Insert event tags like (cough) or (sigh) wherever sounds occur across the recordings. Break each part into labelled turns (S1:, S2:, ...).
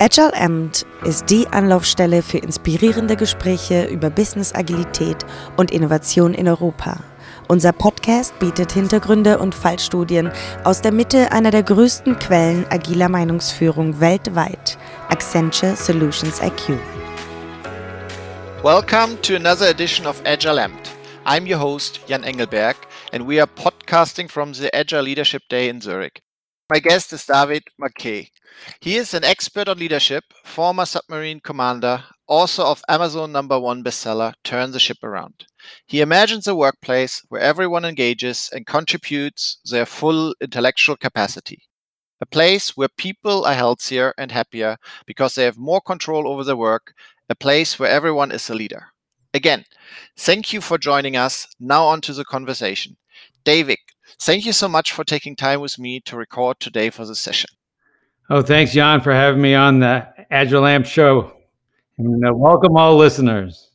S1: Agile Amt ist die Anlaufstelle für inspirierende Gespräche über Business Agilität und Innovation in Europa. Unser Podcast bietet Hintergründe und Fallstudien aus der Mitte einer der größten Quellen agiler Meinungsführung weltweit, Accenture Solutions IQ.
S2: Welcome to another edition of Agile Amt. I'm your host, Jan Engelberg, and we are podcasting from the Agile Leadership Day in Zurich. My guest is David McKay. He is an expert on leadership, former submarine commander, author of Amazon number one bestseller, Turn the Ship Around. He imagines a workplace where everyone engages and contributes their full intellectual capacity. A place where people are healthier and happier because they have more control over their work. A place where everyone is a leader. Again, thank you for joining us. Now, on to the conversation. David, Thank you so much for taking time with me to record today for this session.
S3: Oh, thanks, John, for having me on the Agile Amped show. And uh, welcome all listeners.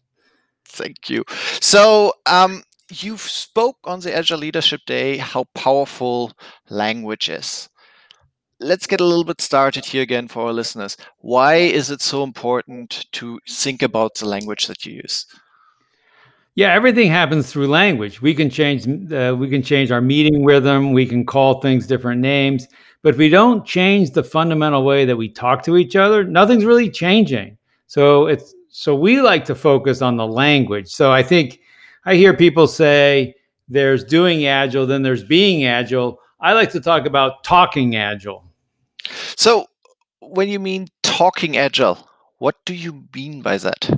S2: Thank you. So, um, you spoke on the Agile Leadership Day how powerful language is. Let's get a little bit started here again for our listeners. Why is it so important to think about the language that you use?
S3: Yeah, everything happens through language. We can change uh, we can change our meeting rhythm, we can call things different names, but if we don't change the fundamental way that we talk to each other, nothing's really changing. So it's so we like to focus on the language. So I think I hear people say there's doing agile, then there's being agile. I like to talk about talking agile.
S2: So when you mean talking agile, what do you mean by that?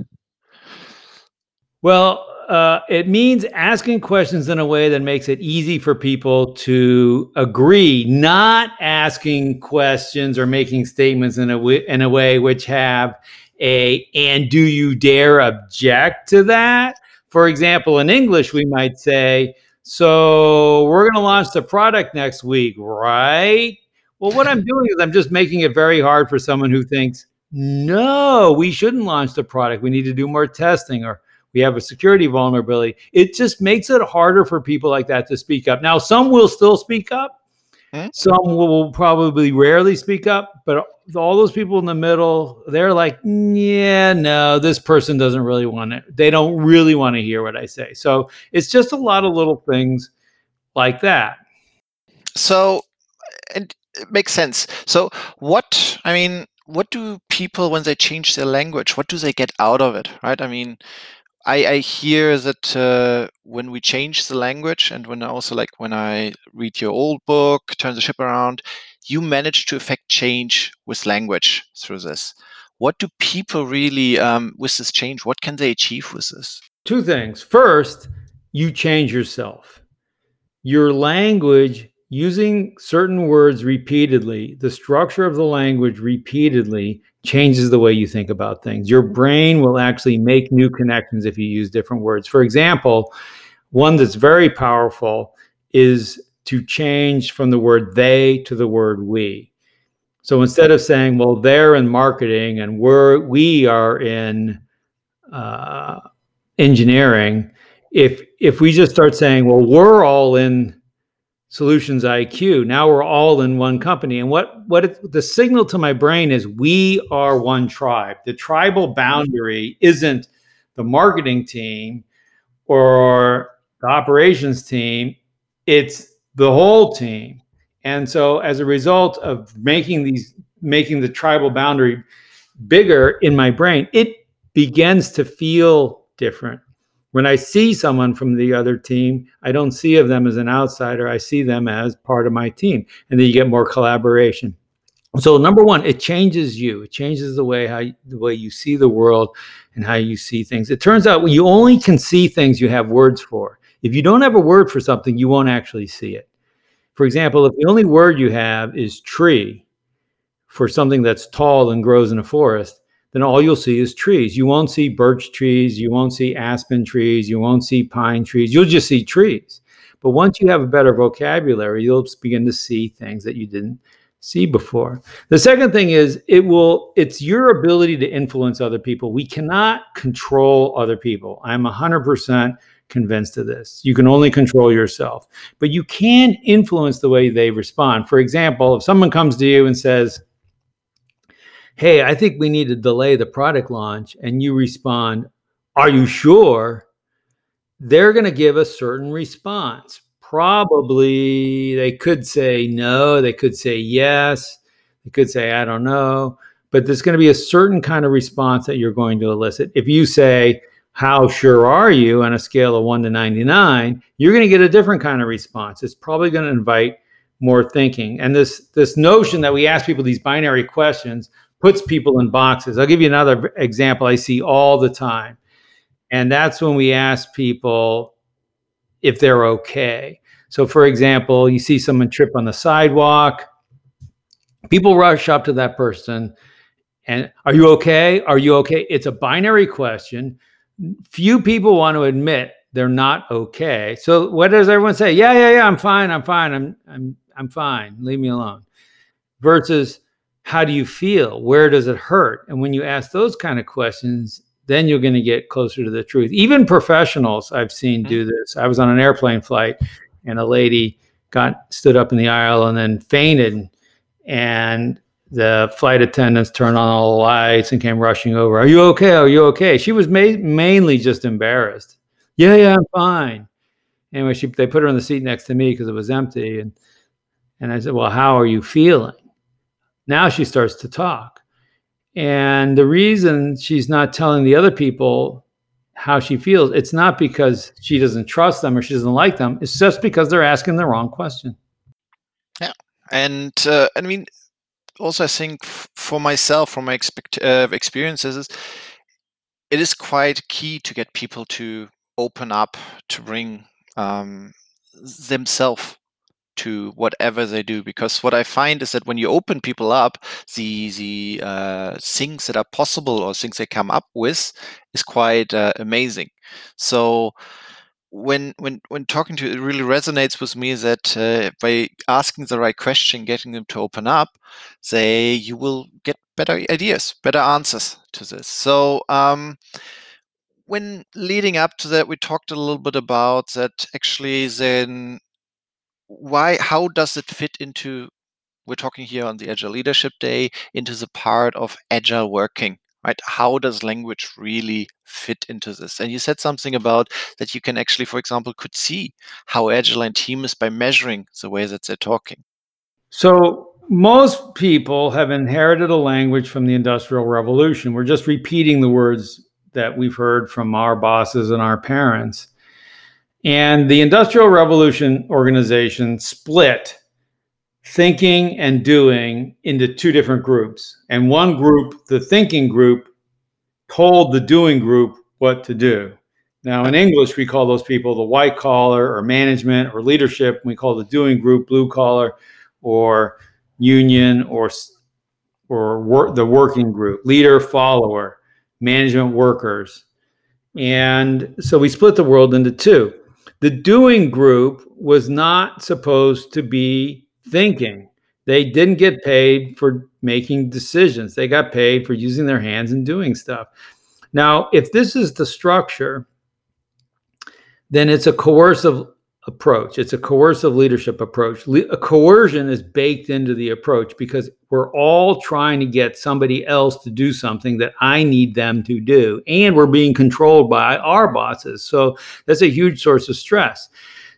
S3: Well, uh, it means asking questions in a way that makes it easy for people to agree, not asking questions or making statements in a w- in a way which have a and do you dare object to that? For example, in English, we might say, "So we're going to launch the product next week, right?" Well, what I'm doing is I'm just making it very hard for someone who thinks, "No, we shouldn't launch the product. We need to do more testing," or we have a security vulnerability. It just makes it harder for people like that to speak up. Now, some will still speak up. Hmm? Some will probably rarely speak up, but all those people in the middle, they're like, yeah, no, this person doesn't really want it. They don't really want to hear what I say. So it's just a lot of little things like that.
S2: So, and it makes sense. So, what, I mean, what do people, when they change their language, what do they get out of it, right? I mean, I, I hear that uh, when we change the language and when I also like when I read your old book, Turn the Ship Around, you manage to affect change with language through this. What do people really, um, with this change, what can they achieve with this?
S3: Two things. First, you change yourself. Your language using certain words repeatedly, the structure of the language repeatedly changes the way you think about things. Your brain will actually make new connections if you use different words. For example, one that's very powerful is to change from the word they to the word we. So instead of saying, well, they're in marketing and we're we are in uh, engineering, if if we just start saying, well, we're all in Solutions IQ. Now we're all in one company. And what what it, the signal to my brain is we are one tribe. The tribal mm-hmm. boundary isn't the marketing team or the operations team, it's the whole team. And so as a result of making these making the tribal boundary bigger in my brain, it begins to feel different when I see someone from the other team, I don't see of them as an outsider. I see them as part of my team. And then you get more collaboration. So number one, it changes you. It changes the way how the way you see the world and how you see things. It turns out you only can see things you have words for. If you don't have a word for something, you won't actually see it. For example, if the only word you have is tree for something that's tall and grows in a forest, then all you'll see is trees. You won't see birch trees, you won't see aspen trees, you won't see pine trees. You'll just see trees. But once you have a better vocabulary, you'll begin to see things that you didn't see before. The second thing is it will it's your ability to influence other people. We cannot control other people. I'm 100% convinced of this. You can only control yourself, but you can influence the way they respond. For example, if someone comes to you and says, hey, I think we need to delay the product launch, and you respond, are you sure? They're going to give a certain response. Probably they could say no, they could say yes, they could say, I don't know, but there's going to be a certain kind of response that you're going to elicit. If you say, how sure are you on a scale of 1 to 99 you're going to get a different kind of response it's probably going to invite more thinking and this this notion that we ask people these binary questions puts people in boxes i'll give you another example i see all the time and that's when we ask people if they're okay so for example you see someone trip on the sidewalk people rush up to that person and are you okay are you okay it's a binary question few people want to admit they're not okay. So what does everyone say? Yeah, yeah, yeah, I'm fine. I'm fine. I'm I'm I'm fine. Leave me alone. Versus how do you feel? Where does it hurt? And when you ask those kind of questions, then you're going to get closer to the truth. Even professionals I've seen do mm-hmm. this. I was on an airplane flight and a lady got stood up in the aisle and then fainted and the flight attendants turned on all the lights and came rushing over. Are you okay? Are you okay? She was ma- mainly just embarrassed. Yeah, yeah, I'm fine. Anyway, she they put her in the seat next to me because it was empty, and and I said, "Well, how are you feeling?" Now she starts to talk, and the reason she's not telling the other people how she feels, it's not because she doesn't trust them or she doesn't like them. It's just because they're asking the wrong question.
S2: Yeah, and uh, I mean also I think for myself, from my expect, uh, experiences, it is quite key to get people to open up, to bring um, themselves to whatever they do because what i find is that when you open people up the the uh, things that are possible or things they come up with is quite uh, amazing. So when when when talking to it really resonates with me that uh, by asking the right question getting them to open up they you will get better ideas better answers to this. So um, when leading up to that we talked a little bit about that actually then why how does it fit into we're talking here on the agile leadership day into the part of agile working right? How does language really fit into this? And you said something about that you can actually, for example, could see how agile and team is by measuring the way that they're talking.
S3: So most people have inherited a language from the Industrial Revolution. We're just repeating the words that we've heard from our bosses and our parents. And the Industrial Revolution organization split thinking and doing into two different groups. And one group, the thinking group, told the doing group what to do. Now, in English, we call those people the white collar or management or leadership. We call the doing group blue collar or union or or work, the working group, leader, follower, management workers. And so we split the world into two. The doing group was not supposed to be thinking. They didn't get paid for making decisions. They got paid for using their hands and doing stuff. Now, if this is the structure, then it's a coercive approach. It's a coercive leadership approach. Le- a coercion is baked into the approach because we're all trying to get somebody else to do something that I need them to do. And we're being controlled by our bosses. So that's a huge source of stress.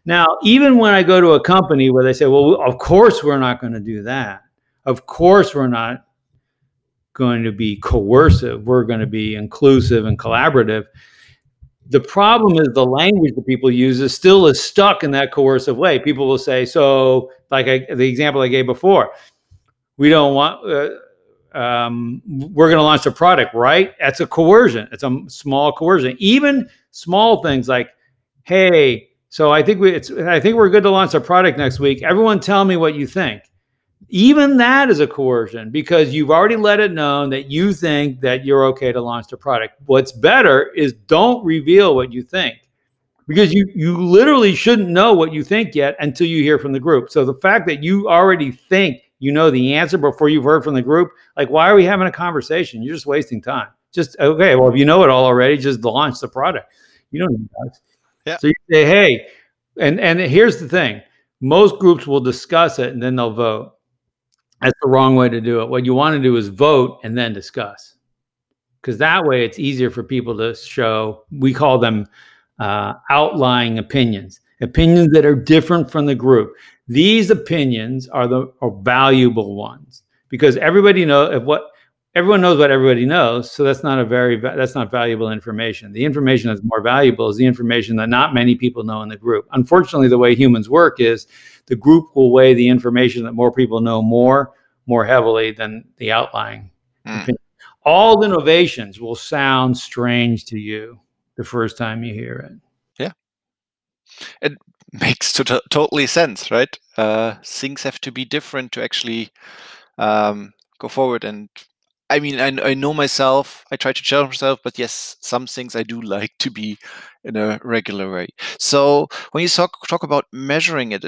S3: Now, even when I go to a company where they say, well, of course we're not going to do that. Of course we're not going to be coercive. We're going to be inclusive and collaborative. The problem is the language that people use is still is stuck in that coercive way. People will say, so like I, the example I gave before, we don't want, uh, um, we're going to launch a product, right? That's a coercion. It's a small coercion. Even small things like, hey, so I think we it's I think we're good to launch a product next week. Everyone tell me what you think. Even that is a coercion because you've already let it known that you think that you're okay to launch the product. What's better is don't reveal what you think. Because you you literally shouldn't know what you think yet until you hear from the group. So the fact that you already think you know the answer before you've heard from the group, like why are we having a conversation? You're just wasting time. Just okay, well if you know it all already, just launch the product. You don't need that.
S2: Yeah.
S3: So you say, hey, and and here's the thing: most groups will discuss it and then they'll vote. That's the wrong way to do it. What you want to do is vote and then discuss. Because that way it's easier for people to show, we call them uh, outlying opinions, opinions that are different from the group. These opinions are the are valuable ones because everybody know what everyone knows what everybody knows so that's not a very that's not valuable information the information that's more valuable is the information that not many people know in the group unfortunately the way humans work is the group will weigh the information that more people know more more heavily than the outlying mm. all innovations will sound strange to you the first time you hear it.
S2: Yeah. It makes to- totally sense right? Uh, things have to be different to actually um, go forward and I mean, I, I know myself. I try to challenge myself, but yes, some things I do (laughs) like to be in a regular way. So when you talk talk about measuring it,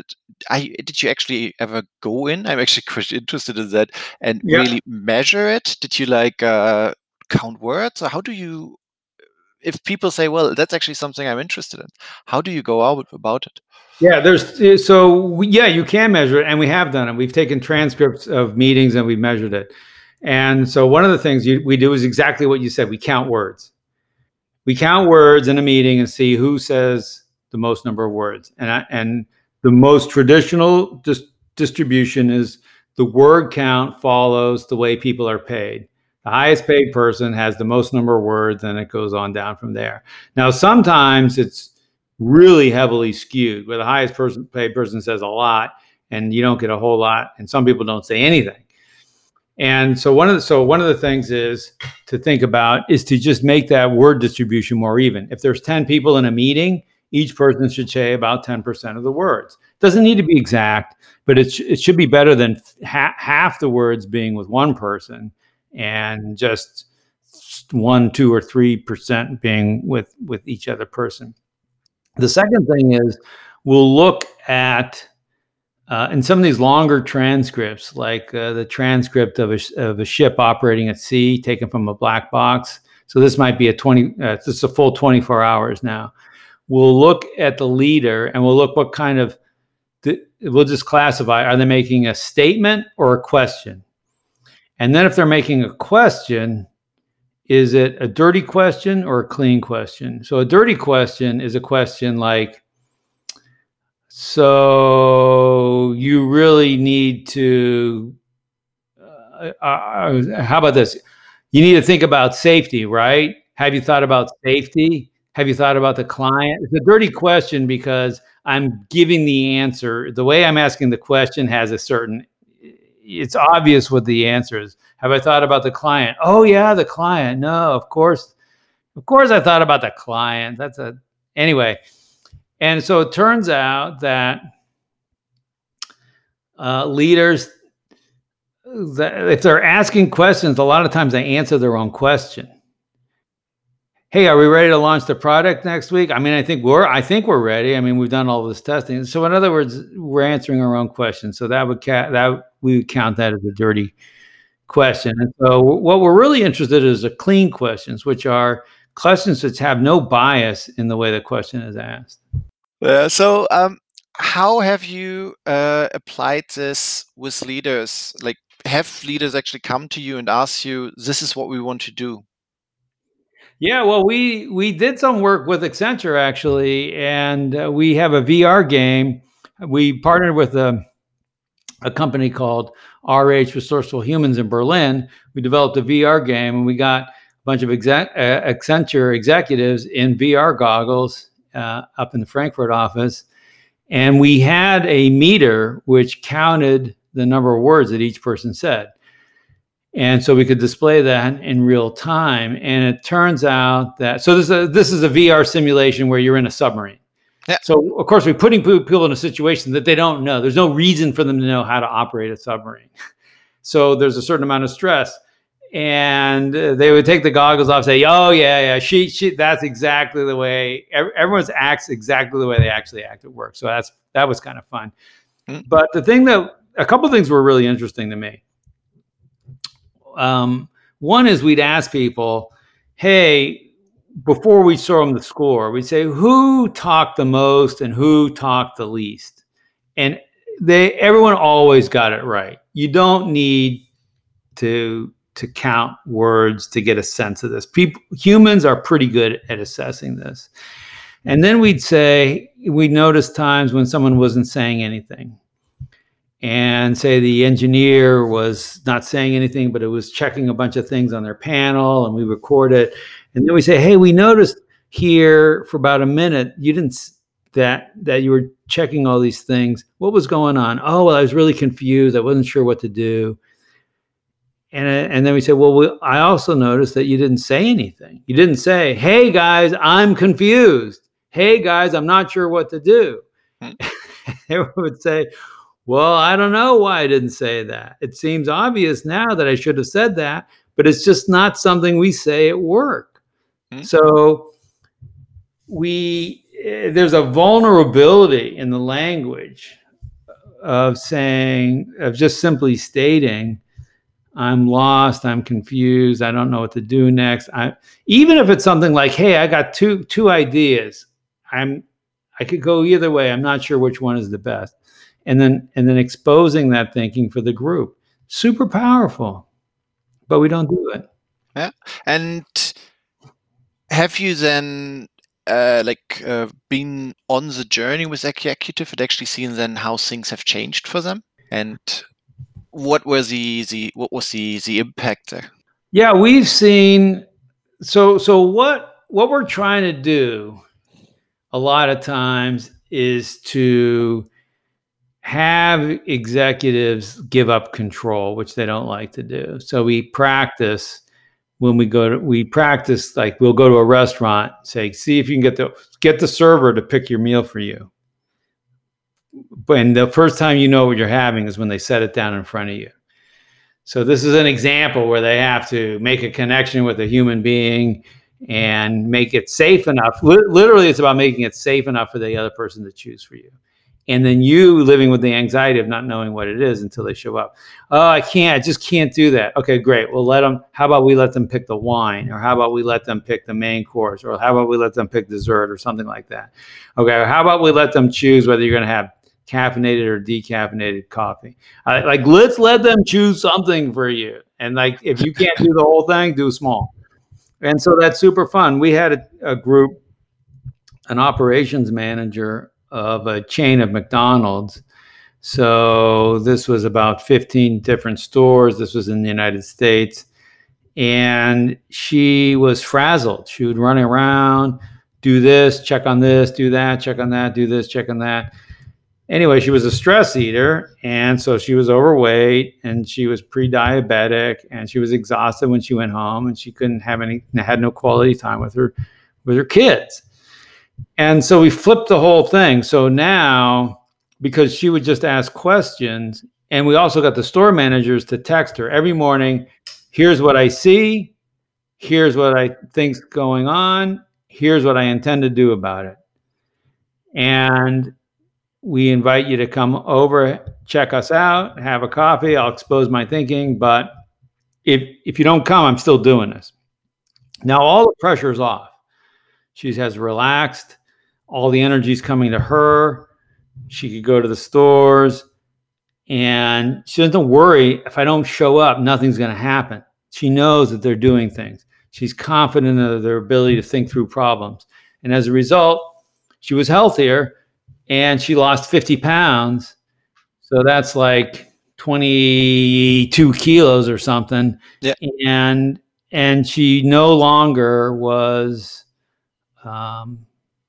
S2: I did you actually ever go in? I'm actually (laughs) quite interested in that and yeah. really measure it. Did you like uh, count words, or how do you? If people say, "Well, that's actually something I'm interested in," how do you go out about it?
S3: Yeah, there's so we, yeah, you can measure it, and we have done it. We've taken transcripts of meetings and we've measured it. And so one of the things you, we do is exactly what you said. We count words. We count words in a meeting and see who says the most number of words. And I, and the most traditional dis- distribution is the word count follows the way people are paid. The highest paid person has the most number of words, and it goes on down from there. Now, sometimes it's really heavily skewed, where the highest person paid person says a lot, and you don't get a whole lot, and some people don't say anything. And so one of the so one of the things is to think about is to just make that word distribution more even. If there's 10 people in a meeting, each person should say about 10% of the words. Doesn't need to be exact, but it, sh- it should be better than ha- half the words being with one person and just one, two, or three percent being with with each other person. The second thing is we'll look at uh, in some of these longer transcripts, like uh, the transcript of a, of a ship operating at sea, taken from a black box. So this might be a 20, uh, this is a full 24 hours now. We'll look at the leader and we'll look what kind of, we'll just classify, are they making a statement or a question? And then if they're making a question, is it a dirty question or a clean question? So a dirty question is a question like, so you really need to. Uh, uh, uh, how about this? You need to think about safety, right? Have you thought about safety? Have you thought about the client? It's a dirty question because I'm giving the answer. The way I'm asking the question has a certain. It's obvious what the answer is. Have I thought about the client? Oh yeah, the client. No, of course, of course I thought about the client. That's a anyway. And so it turns out that uh, leaders, that if they're asking questions, a lot of times they answer their own question. Hey, are we ready to launch the product next week? I mean, I think we're I think we're ready. I mean, we've done all this testing. So in other words, we're answering our own questions. So that would ca- that we would count that as a dirty question. And so what we're really interested in is the clean questions, which are questions that have no bias in the way the question is asked.
S2: Yeah. So, um, how have you uh, applied this with leaders? Like, have leaders actually come to you and ask you, "This is what we want to do"?
S3: Yeah, well, we we did some work with Accenture actually, and uh, we have a VR game. We partnered with a a company called RH Resourceful Humans in Berlin. We developed a VR game, and we got a bunch of exec- uh, Accenture executives in VR goggles uh, up in the Frankfurt office, and we had a meter which counted the number of words that each person said. And so we could display that in real time. And it turns out that so this is a, this is a VR simulation where you're in a submarine. Yeah. So of course we're putting people in a situation that they don't know. There's no reason for them to know how to operate a submarine. (laughs) So there's a certain amount of stress and they would take the goggles off, say, "Oh yeah, yeah, she, she, that's exactly the way everyone's acts exactly the way they actually act at work." So that's that was kind of fun. Mm-hmm. But the thing that a couple things were really interesting to me. Um, one is we'd ask people, "Hey, before we show them the score, we'd say who talked the most and who talked the least," and they everyone always got it right. You don't need to to count words to get a sense of this. People humans are pretty good at assessing this. And then we'd say we noticed times when someone wasn't saying anything. And say the engineer was not saying anything, but it was checking a bunch of things on their panel, and we record it. And then we say, "Hey, we noticed here for about a minute you didn't that that you were checking all these things. What was going on? Oh, well, I was really confused. I wasn't sure what to do." And, and then we said, well, we, I also noticed that you didn't say anything. You didn't say, hey, guys, I'm confused hey guys, I'm not sure what to do. Hmm. (laughs) they would say, well, I don't know why I didn't say that. It seems obvious now that I should have said that, but it's just not something we say at work. Mm-hmm. So we eh, there's a vulnerability in the language of saying of just simply stating I'm lost, I'm confused, I don't know what to do next. I even if it's something like, hey, I got two two ideas. I'm I could go either way. I'm not sure which one is the best. And then and then exposing that thinking for the group. Super powerful. But we don't do it.
S2: Yeah. And have you then uh, like uh, been on the journey with executive and actually seen then how things have changed for them and what was the, the what was the the impact there
S3: yeah we've seen so so what what we're trying to do a lot of times is to have executives give up control, which they don't like to do. So we practice when we go to we practice like we'll go to a restaurant, say, see if you can get the get the server to pick your meal for you. And the first time you know what you're having is when they set it down in front of you. So this is an example where they have to make a connection with a human being and make it safe enough. literally, it's about making it safe enough for the other person to choose for you. And then you living with the anxiety of not knowing what it is until they show up. Oh, I can't. I just can't do that. Okay, great. Well, let them. How about we let them pick the wine, or how about we let them pick the main course, or how about we let them pick dessert, or something like that. Okay. How about we let them choose whether you're going to have caffeinated or decaffeinated coffee? Like, let's let them choose something for you. And like, if you can't do the whole thing, do small and so that's super fun. We had a, a group, an operations manager of a chain of McDonald's. So this was about 15 different stores. This was in the United States. And she was frazzled. She would run around, do this, check on this, do that, check on that, do this, check on that anyway, she was a stress eater. And so she was overweight and she was pre diabetic and she was exhausted when she went home and she couldn't have any, had no quality time with her, with her kids. And so we flipped the whole thing. So now, because she would just ask questions, and we also got the store managers to text her every morning here's what I see, here's what I think's going on, here's what I intend to do about it. And we invite you to come over, check us out, have a coffee. I'll expose my thinking. But if if you don't come, I'm still doing this. Now all the pressure is off. She has relaxed. All the energy is coming to her. She could go to the stores, and she doesn't worry if I don't show up, nothing's going to happen. She knows that they're doing things. She's confident of their ability to think through problems, and as a result, she was healthier and she lost 50 pounds. So that's like 22 kilos or something.
S2: Yeah.
S3: And and she no longer was um,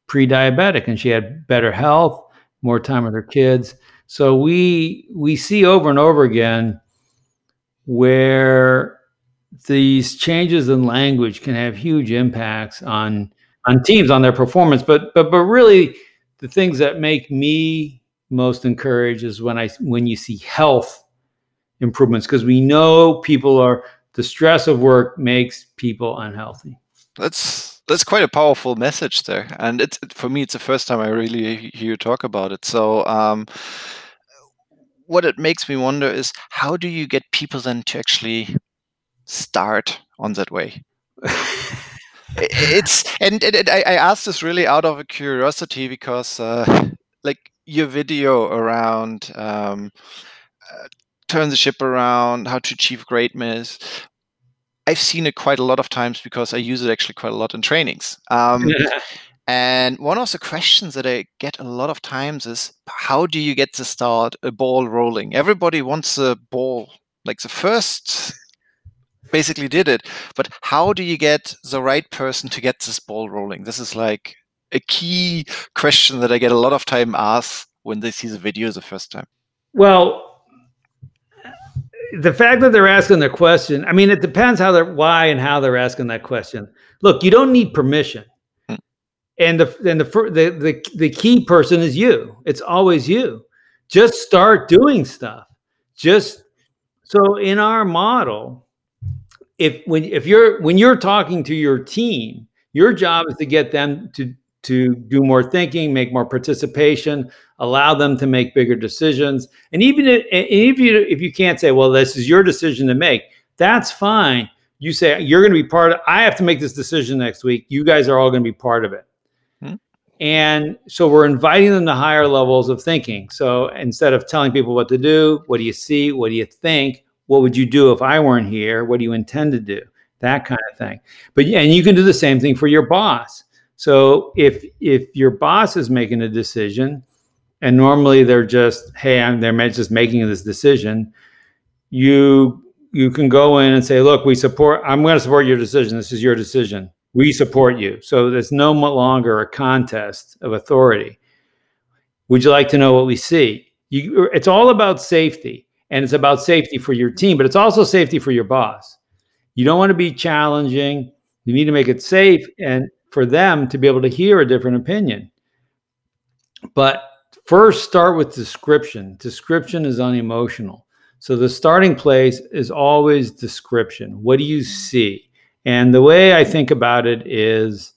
S3: pre-diabetic, and she had better health, more time with her kids. So we we see over and over again where these changes in language can have huge impacts on on teams on their performance, but but but really the things that make me most encouraged is when I when you see health improvements because we know people are the stress of work makes people unhealthy.
S2: That's that's quite a powerful message there, and it's for me it's the first time I really hear you talk about it. So. Um, what it makes me wonder is how do you get people then to actually start on that way (laughs) it's and, and, and I, I asked this really out of a curiosity because uh, like your video around um, uh, turn the ship around, how to achieve greatness. I've seen it quite a lot of times because I use it actually quite a lot in trainings. Um, (laughs) and one of the questions that I get a lot of times is how do you get to start a ball rolling? Everybody wants a ball. Like the first basically did it, but how do you get the right person to get this ball rolling? This is like a key question that I get a lot of time asked when they see the video the first time.
S3: Well, the fact that they're asking the question, I mean, it depends how they're why and how they're asking that question. Look, you don't need permission. Hmm. And the and the, the the the key person is you. It's always you. Just start doing stuff. Just so in our model, if when if you're when you're talking to your team, your job is to get them to to do more thinking, make more participation, allow them to make bigger decisions. And even if, if you if you can't say, well, this is your decision to make, that's fine. You say you're going to be part of. I have to make this decision next week. You guys are all going to be part of it. Hmm. And so we're inviting them to higher levels of thinking. So instead of telling people what to do, what do you see? What do you think? What would you do if I weren't here? What do you intend to do? That kind of thing. But yeah, and you can do the same thing for your boss. So if if your boss is making a decision, and normally they're just, hey, I'm they're just making this decision, you you can go in and say, look, we support. I'm going to support your decision. This is your decision. We support you. So there's no longer a contest of authority. Would you like to know what we see? You, it's all about safety, and it's about safety for your team, but it's also safety for your boss. You don't want to be challenging. You need to make it safe and for them to be able to hear a different opinion. But first, start with description. Description is unemotional. So the starting place is always description. What do you see? And the way I think about it is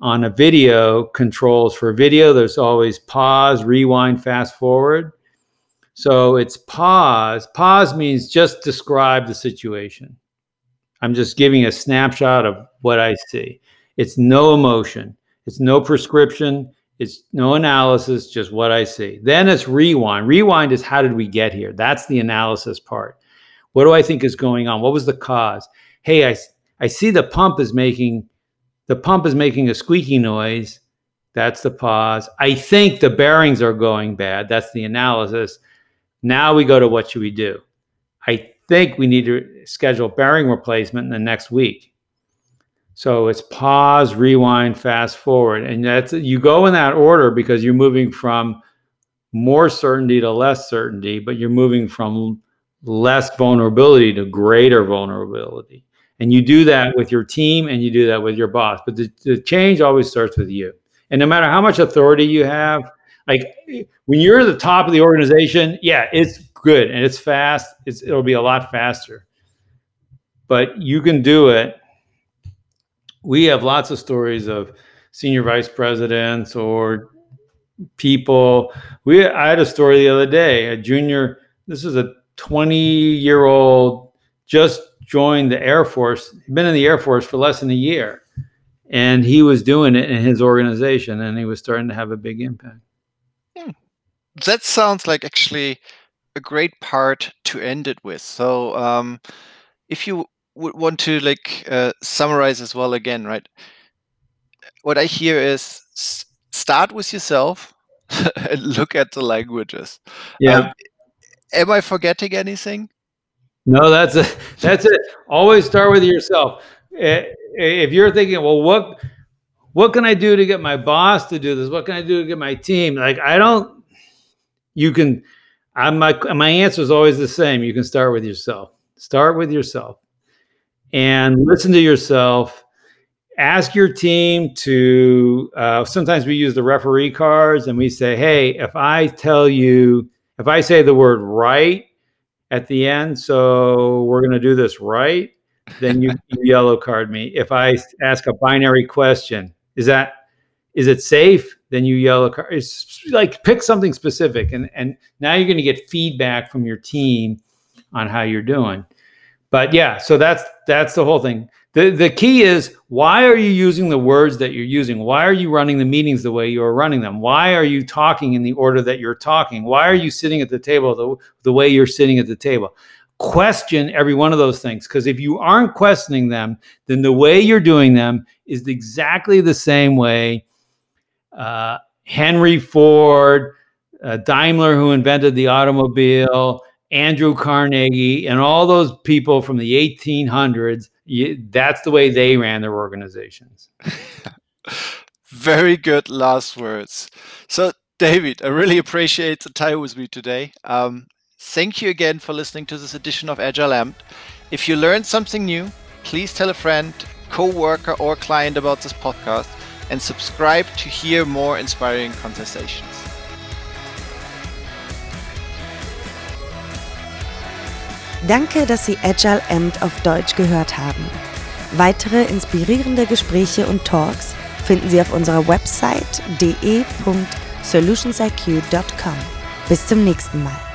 S3: on a video controls for video, there's always pause, rewind, fast forward. So it's pause. Pause means just describe the situation. I'm just giving a snapshot of what I see. It's no emotion. It's no prescription. It's no analysis, just what I see. Then it's rewind. Rewind is how did we get here? That's the analysis part. What do I think is going on? What was the cause? Hey, I, I see the pump is making the pump is making a squeaky noise. That's the pause. I think the bearings are going bad. That's the analysis. Now we go to what should we do? I think we need to schedule bearing replacement in the next week. So it's pause, rewind, fast forward. And that's you go in that order because you're moving from more certainty to less certainty, but you're moving from less vulnerability to greater vulnerability. And you do that with your team and you do that with your boss. But the, the change always starts with you. And no matter how much authority you have, like when you're at the top of the organization, yeah, it's good and it's fast. It's, it'll be a lot faster. But you can do it we have lots of stories of senior vice presidents or people. We I had a story the other day. A junior. This is a 20 year old just joined the Air Force. Been in the Air Force for less than a year, and he was doing it in his organization, and he was starting to have a big impact.
S2: That sounds like actually a great part to end it with. So, um, if you would want to like uh, summarize as well again, right? What I hear is start with yourself (laughs) and look at the languages.
S3: Yeah. Um,
S2: am I forgetting anything?
S3: No, that's it. (laughs) That's it. Always start with yourself. If you're thinking, well, what what can I do to get my boss to do this? What can I do to get my team? Like I don't. You can. I'm my my answer is always the same. You can start with yourself. Start with yourself and listen to yourself. Ask your team to. Uh, sometimes we use the referee cards and we say, "Hey, if I tell you, if I say the word right at the end, so we're going to do this right." then you (laughs) yellow card me. If I ask a binary question, is that is it safe? Then you yellow card. It's like pick something specific, and and now you're going to get feedback from your team on how you're doing. but yeah, so that's that's the whole thing. The the key is why are you using the words that you're using? Why are you running the meetings the way you are running them? Why are you talking in the order that you're talking? Why are you sitting at the table the, the way you're sitting at the table? Question every one of those things because if you aren't questioning them, then the way you're doing them is exactly the same way uh, Henry Ford, uh, Daimler, who invented the automobile, Andrew Carnegie, and all those people from the 1800s. You, that's the way they ran their organizations. (laughs)
S2: Very good last words. So, David, I really appreciate the time with me today. Um, thank you again for listening to this edition of Agile Amped. If you learned something new, please tell a friend, co-worker, or client about this podcast and subscribe to hear more inspiring conversations.
S1: Danke, dass Sie Agile Amt auf Deutsch gehört haben. Weitere inspirierende Gespräche und Talks finden Sie auf unserer Website de.solutionsiq.com. Bis zum nächsten Mal.